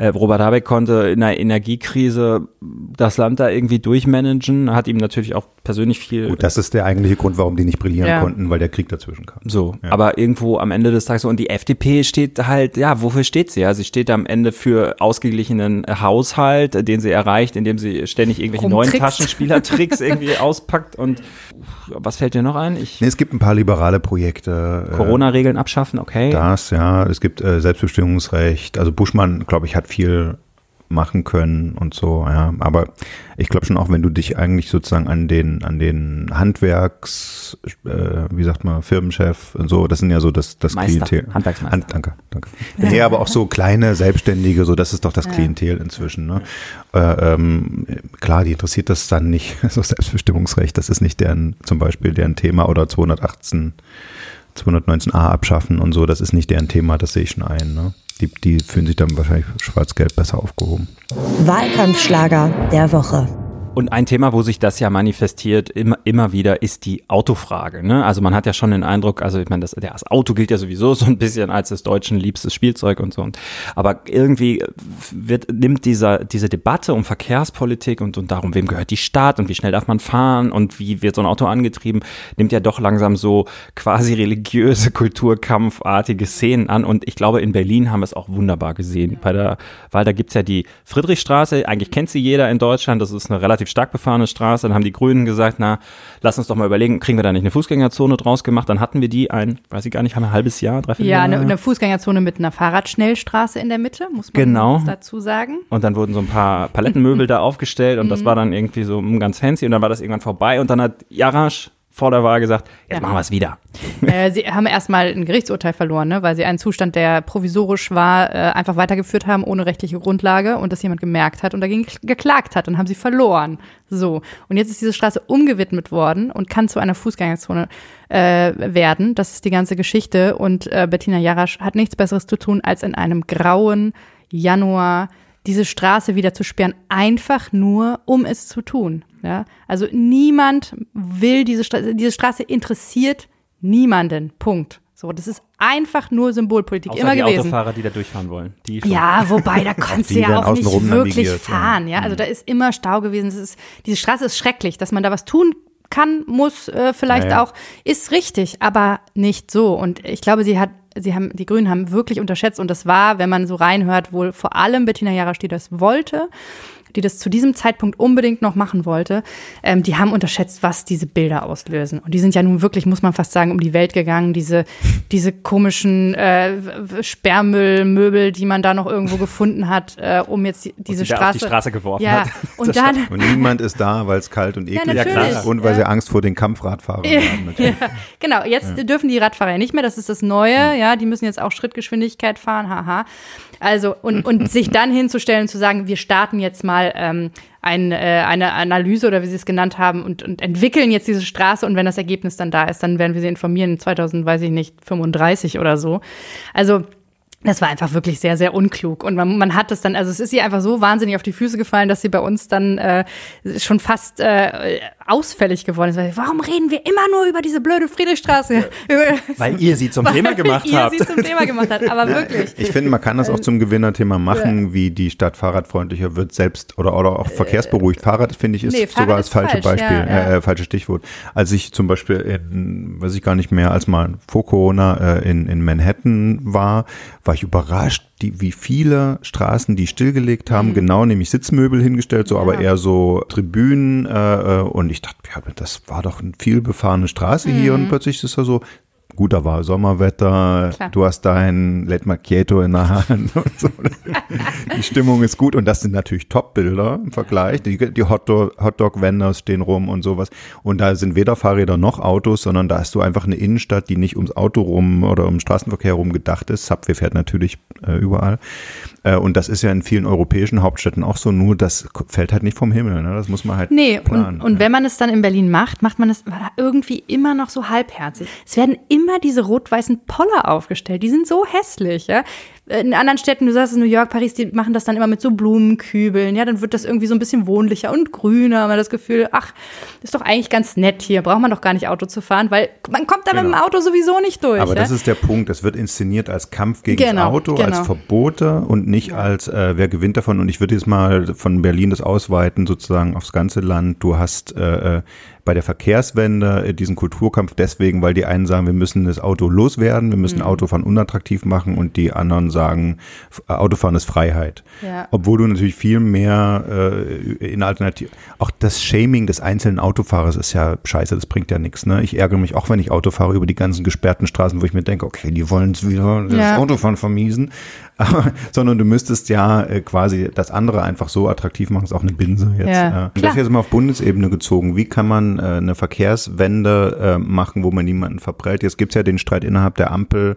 Äh, Robert Habeck konnte in der Energiekrise das Land da irgendwie durchmanagen, hat ihm natürlich auch persönlich viel Gut, das ist der eigentliche Grund, warum die nicht brillieren Ja. konnten, weil der Krieg dazwischen kam. So, Ja. aber irgendwo am Ende des Tages so. Und die FDP steht halt, ja, wofür steht sie? Ja, sie steht am Ende für ausgeglichenen Haushalt, den sie erreicht, indem sie ständig irgendwelche neuen Rumtrickst. Taschenspielertricks irgendwie auspackt. Und was fällt dir noch ein? Ich, Nee, es gibt ein paar liberale Projekte. äh, Corona-Regeln abschaffen, okay. Das, ja. Es gibt äh, Selbstbestimmungsrecht. Also Buschmann, glaube ich, hat viel machen können und so, ja. Aber ich glaube schon auch, wenn du dich eigentlich sozusagen an den, an den Handwerks, äh, wie sagt man, Firmenchef und so, das sind ja so das, das Meister, Klientel. Handwerksmeister. Hand, danke, danke. Nee, aber auch so kleine Selbstständige, so, das ist doch das Klientel inzwischen, ne? Äh, ähm, klar, die interessiert das dann nicht, so Selbstbestimmungsrecht, das ist nicht deren, zum Beispiel deren Thema oder 218 219a abschaffen und so, das ist nicht deren Thema, das sehe ich schon ein. Ne? Die, die fühlen sich dann wahrscheinlich schwarz-gelb besser aufgehoben. Wahlkampfschlager der Woche. Und ein Thema, wo sich das ja manifestiert, immer, immer wieder, ist die Autofrage. Ne? Also man hat ja schon den Eindruck, also ich meine, das, das Auto gilt ja sowieso so ein bisschen als des Deutschen liebstes Spielzeug und so. Und, aber irgendwie wird, nimmt dieser, diese Debatte um Verkehrspolitik und, und darum, wem gehört die Stadt und wie schnell darf man fahren und wie wird so ein Auto angetrieben, nimmt ja doch langsam so quasi religiöse, kulturkampfartige Szenen an. Und ich glaube, in Berlin haben wir es auch wunderbar gesehen. Bei der, weil da gibt's ja die Friedrichstraße, eigentlich kennt sie jeder in Deutschland, das ist eine relativ stark befahrene Straße. Dann haben die Grünen gesagt, na, lass uns doch mal überlegen, kriegen wir da nicht eine Fußgängerzone draus gemacht? Dann hatten wir die ein, weiß ich gar nicht, haben ein halbes Jahr, dreiviertel Ja, Jahr. eine, eine Fußgängerzone mit einer Fahrradschnellstraße in der Mitte, muss man Genau. dazu sagen. Und dann wurden so ein paar Palettenmöbel da aufgestellt und das war dann irgendwie so mm, ganz fancy und dann war das irgendwann vorbei und dann hat Jarasch vor der Wahl gesagt, jetzt Ja. machen wir es wieder. Äh, sie haben erstmal ein Gerichtsurteil verloren, ne? weil sie einen Zustand, der provisorisch war, äh, einfach weitergeführt haben ohne rechtliche Grundlage und das jemand gemerkt hat und dagegen geklagt hat und haben sie verloren. So. Und jetzt ist diese Straße umgewidmet worden und kann zu einer Fußgängerzone äh, werden. Das ist die ganze Geschichte. Und äh, Bettina Jarasch hat nichts Besseres zu tun, als in einem grauen Januar diese Straße wieder zu sperren, einfach nur, um es zu tun. Ja? Also niemand will diese Straße, diese Straße interessiert niemanden. Punkt. So, das ist einfach nur Symbolpolitik Außer immer die gewesen. Autofahrer, die da durchfahren wollen. Ja, wobei, da kannst du ja auch nicht wirklich navigiert, ja. fahren. Ja, also da ist immer Stau gewesen. Es ist, diese Straße ist schrecklich, dass man da was tun kann, muss, äh, vielleicht Ja, ja. auch, ist richtig, aber nicht so. Und ich glaube, sie hat, sie haben, die Grünen haben wirklich unterschätzt und das war, wenn man so reinhört, wohl vor allem Bettina Jarasch, die das wollte, die das zu diesem Zeitpunkt unbedingt noch machen wollte, ähm, die haben unterschätzt, was diese Bilder auslösen. Und die sind ja nun wirklich, muss man fast sagen, um die Welt gegangen. Diese, diese komischen äh, Sperrmüllmöbel, die man da noch irgendwo gefunden hat, äh, um jetzt die, diese da auf Straße. die Straße geworfen ja, hat. und dann. Und niemand ist da, weil es kalt und eklig natürlich, ist und weil ja. sie Angst vor den Kampfradfahrern haben. Natürlich. Genau, jetzt dürfen die Radfahrer ja nicht mehr, das ist das Neue, ja, die müssen jetzt auch Schrittgeschwindigkeit fahren, haha. Also, und, und sich dann hinzustellen und zu sagen, wir starten jetzt mal ähm, ein, äh, eine Analyse oder wie sie es genannt haben und, und entwickeln jetzt diese Straße und wenn das Ergebnis dann da ist, dann werden wir sie informieren, 2000, weiß ich nicht, 35 oder so. Also, das war einfach wirklich sehr, sehr unklug. Und man, man hat es dann, also es ist ihr einfach so wahnsinnig auf die Füße gefallen, dass sie bei uns dann äh, schon fast äh, ausfällig geworden ist. Weil, Warum reden wir immer nur über diese blöde Friedrichstraße? Weil ihr sie zum Thema gemacht ihr habt. sie zum Thema gemacht hat, aber wirklich. Ich finde, man kann das auch zum Gewinnerthema machen, wie die Stadt fahrradfreundlicher wird, selbst oder, oder auch verkehrsberuhigt. Fahrrad, finde ich, ist nee, sogar das falsche falsch, Beispiel, ja, ja. Äh, äh, falsches Stichwort. Als ich zum Beispiel in, weiß ich gar nicht mehr, als mal vor Corona äh, in, in Manhattan war, war ich überrascht, die, wie viele Straßen die stillgelegt haben, genau, nämlich Sitzmöbel hingestellt, so, aber eher so Tribünen äh, äh, und ich dachte, ja, das war doch eine viel befahrene Straße hier und plötzlich ist da so, gut, da war Sommerwetter, Klar. du hast dein Let Macchiato in der Hand und so. Die Stimmung ist gut und das sind natürlich Top-Bilder im Vergleich. Die, die Hotdog- Hotdog-Vendors stehen rum und sowas. Und da sind weder Fahrräder noch Autos, sondern da hast du einfach eine Innenstadt, die nicht ums Auto rum oder um Straßenverkehr rum gedacht ist. Subway fährt natürlich äh, überall. Äh, und das ist ja in vielen europäischen Hauptstädten auch so, nur das fällt halt nicht vom Himmel. Ne? Das muss man halt Nee, planen. und, und wenn man es dann in Berlin macht, macht man es irgendwie immer noch so halbherzig. Es werden immer diese rot-weißen Poller aufgestellt. Die sind so hässlich, ja. In anderen Städten, du sagst es New York, Paris, die machen das dann immer mit so Blumenkübeln, ja, dann wird das irgendwie so ein bisschen wohnlicher und grüner. Man hat das Gefühl, ach, ist doch eigentlich ganz nett hier, braucht man doch gar nicht Auto zu fahren, weil man kommt da mit dem Genau. Auto sowieso nicht durch. Aber ja? das ist der Punkt. Das wird inszeniert als Kampf gegen Genau, das Auto, als genau. Verbote und nicht als äh, wer gewinnt davon. Und ich würde jetzt mal von Berlin das ausweiten sozusagen aufs ganze Land. Du hast äh, äh, bei der Verkehrswende äh, diesen Kulturkampf deswegen, weil die einen sagen, wir müssen das Auto loswerden, wir müssen Mhm. Autofahren unattraktiv machen und die anderen sagen, F- äh, Autofahren ist Freiheit. Ja. Obwohl du natürlich viel mehr äh, in Alternativ. Auch das Shaming des einzelnen Autofahrers ist ja scheiße, das bringt ja nichts. Ne? Ich ärgere mich auch, wenn ich Auto fahre über die ganzen gesperrten Straßen, wo ich mir denke, okay, die wollen es wieder das Ja. Autofahren vermiesen. Aber, sondern du müsstest ja äh, quasi das andere einfach so attraktiv machen, ist auch eine Binse jetzt. Ja, klar. das jetzt mal auf Bundesebene gezogen. Wie kann man äh, eine Verkehrswende äh, machen, wo man niemanden verprellt? Jetzt gibt's ja den Streit innerhalb der Ampel.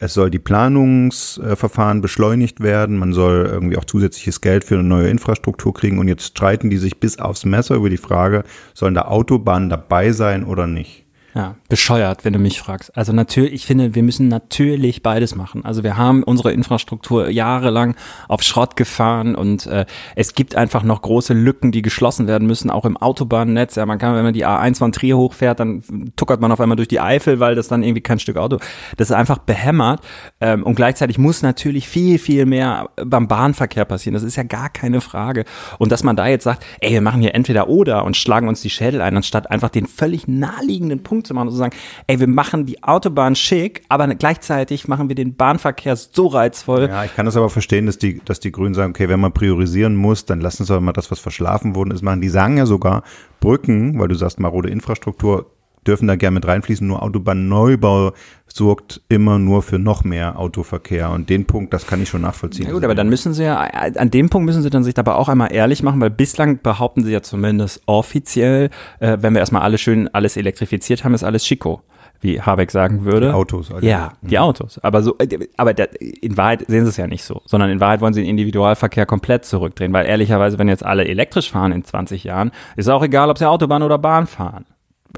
Es soll die Planungsverfahren beschleunigt werden. Man soll irgendwie auch zusätzliches Geld für eine neue Infrastruktur kriegen. Und jetzt streiten die sich bis aufs Messer über die Frage, sollen da Autobahnen dabei sein oder nicht? Ja, bescheuert, wenn du mich fragst. Also natürlich, ich finde, wir müssen natürlich beides machen. Also wir haben unsere Infrastruktur jahrelang auf Schrott gefahren und äh, es gibt einfach noch große Lücken, die geschlossen werden müssen, auch im Autobahnnetz. Ja, man kann, wenn man die A1 von Trier hochfährt, dann tuckert man auf einmal durch die Eifel, weil das dann irgendwie kein Stück Auto. Das ist einfach behämmert. Ähm, und gleichzeitig muss natürlich viel, viel mehr beim Bahnverkehr passieren. Das ist ja gar keine Frage. Und dass man da jetzt sagt, ey, wir machen hier entweder oder und schlagen uns die Schädel ein, anstatt einfach den völlig naheliegenden Punkt zu machen und zu sagen, ey, wir machen die Autobahn schick, aber gleichzeitig machen wir den Bahnverkehr so reizvoll. Ja, ich kann das aber verstehen, dass die, dass die Grünen sagen, okay, wenn man priorisieren muss, dann lassen Sie doch mal das, was verschlafen worden ist, machen. Die sagen ja sogar, Brücken, weil du sagst, marode Infrastruktur, dürfen da gerne mit reinfließen, nur Autobahnneubau sorgt immer nur für noch mehr Autoverkehr. Und den Punkt, das kann ich schon nachvollziehen. Ja gut, aber dann müssen sie ja, an dem Punkt müssen sie dann sich aber auch einmal ehrlich machen, weil bislang behaupten sie ja zumindest offiziell, äh, wenn wir erstmal alles schön alles elektrifiziert haben, ist alles Chico, wie Habeck sagen würde. Die Autos, also. Ja, die Autos. Aber so, äh, aber in Wahrheit sehen sie es ja nicht so, sondern in Wahrheit wollen sie den Individualverkehr komplett zurückdrehen, weil ehrlicherweise, wenn jetzt alle elektrisch fahren in 20 Jahren, ist auch egal, ob sie Autobahn oder Bahn fahren.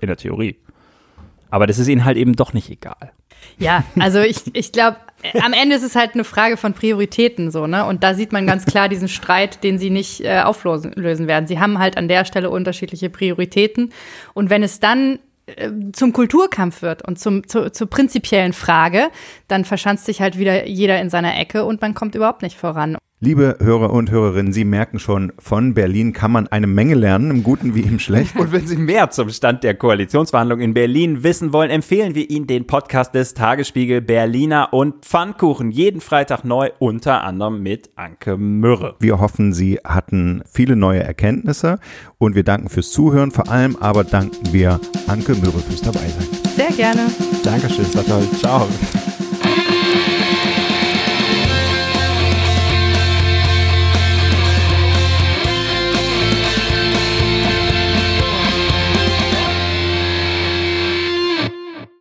In der Theorie. Aber das ist ihnen halt eben doch nicht egal. Ja, also ich, ich glaube, am Ende ist es halt eine Frage von Prioritäten so, ne? Und da sieht man ganz klar diesen Streit, den sie nicht äh, auflösen werden. Sie haben halt an der Stelle unterschiedliche Prioritäten. Und wenn es dann äh, zum Kulturkampf wird und zum, zu, zur prinzipiellen Frage, dann verschanzt sich halt wieder jeder in seiner Ecke und man kommt überhaupt nicht voran. Liebe Hörer und Hörerinnen, Sie merken schon, von Berlin kann man eine Menge lernen, im Guten wie im Schlechten. Und wenn Sie mehr zum Stand der Koalitionsverhandlungen in Berlin wissen wollen, empfehlen wir Ihnen den Podcast des Tagesspiegel Berliner und Pfannkuchen. Jeden Freitag neu, unter anderem mit Anke Mürre. Wir hoffen, Sie hatten viele neue Erkenntnisse und wir danken fürs Zuhören. Vor allem aber danken wir Anke Mürre fürs Dabeisein. Sehr gerne. Dankeschön, ist war toll. Ciao.